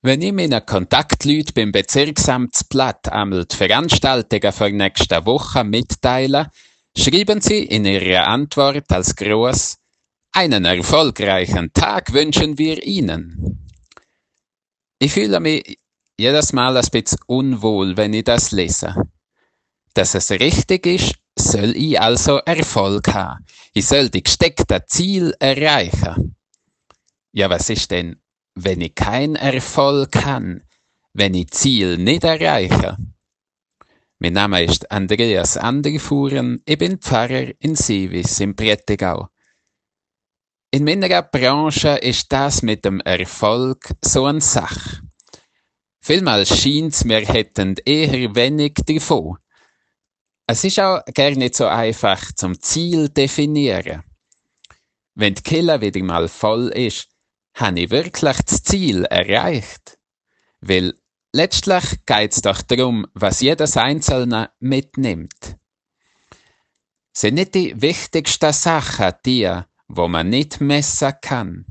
Wenn ich meinen Kontaktleuten beim Bezirksamtsblatt einmal die Veranstaltungen für nächste Woche mitteile, schreiben sie in ihrer Antwort als Gruß einen erfolgreichen Tag wünschen wir Ihnen. Ich fühle mich jedes Mal ein bisschen unwohl, wenn ich das lese. Dass es richtig ist, soll ich also Erfolg haben. Ich soll die gesteckten Ziel erreichen. Ja, was ist denn, wenn ich keinen Erfolg habe, wenn ich Ziel nicht erreiche? Mein Name ist Andreas Anderfuhren, ich bin Pfarrer in Seewis im Prättigau. In meiner Branche ist das mit dem Erfolg so eine Sache. Vielmals scheint's, wir hätten eher wenig davon. Es ist auch gar nicht so einfach zum Ziel definieren. Wenn die Kille wieder mal voll ist, habe ich wirklich das Ziel erreicht. Weil letztlich geht's doch darum, was jedes Einzelne mitnimmt. Sind nicht die wichtigsten Sachen die, wo man nicht messen kann.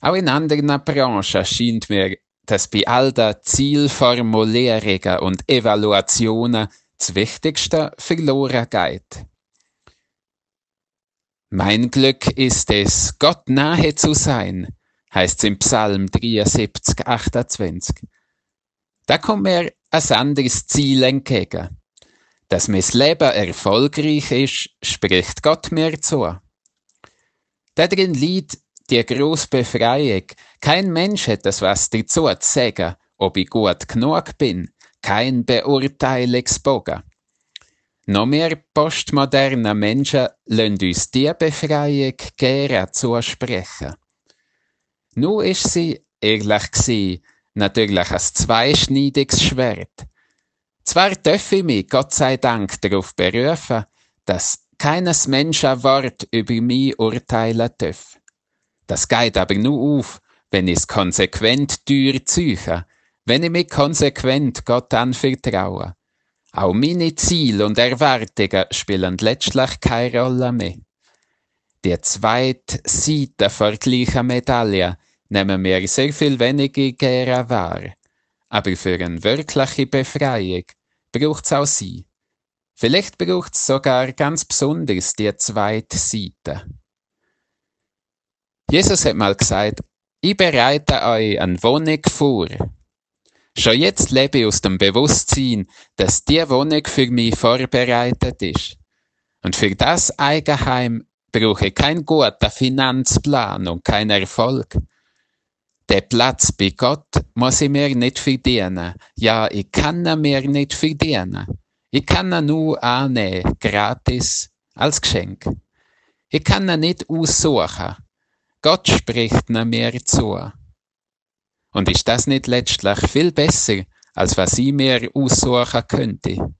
Auch in anderen Branchen scheint mir, dass bei all den Zielformulierungen und Evaluationen das Wichtigste verloren geht. Mein Glück ist es, Gott nahe zu sein, heißt es im Psalm 73, 28. Da kommt mir ein anderes Ziel entgegen. Dass mein Leben erfolgreich ist, spricht Gott mir zu. Darin liegt die grosse Befreiung. Kein Mensch hat das was dazu zu sagen, ob ich gut genug bin. Kein Beurteilungsbogen. Noch mehr postmoderne Menschen lassen uns diese Befreiung gerne zusprechen. Nur ist sie, ehrlich gesagt, natürlich ein zweischneidiges Schwert. Zwar dürfe ich mich, Gott sei Dank, darauf berufen, dass keines Menschen Wort über mich urteilen darf. Das geht aber nur auf, wenn ich es konsequent durchziehe, wenn ich mich konsequent Gott anvertraue. Auch meine Ziele und Erwartungen spielen letztlich keine Rolle mehr. Die zweite Seite der gleichen Medaille nehmen wir sehr viel weniger gerne wahr. Aber für eine wirkliche Befreiung braucht es auch sie. Vielleicht braucht es sogar ganz besonders die zweite Seite. Jesus hat mal gesagt, ich bereite euch eine Wohnung vor. Schon jetzt lebe ich aus dem Bewusstsein, dass die Wohnung für mich vorbereitet ist. Und für das Eigenheim brauche ich keinen guten Finanzplan und keinen Erfolg. Der Platz bei Gott muss ich mir nicht verdienen. Ja, ich kann ihn mir nicht verdienen. Ich kann ihn nur annehmen, gratis, als Geschenk. Ich kann ihn nicht aussuchen. Gott spricht mir zu. Und ist das nicht letztlich viel besser, als was ich mir aussuchen könnte?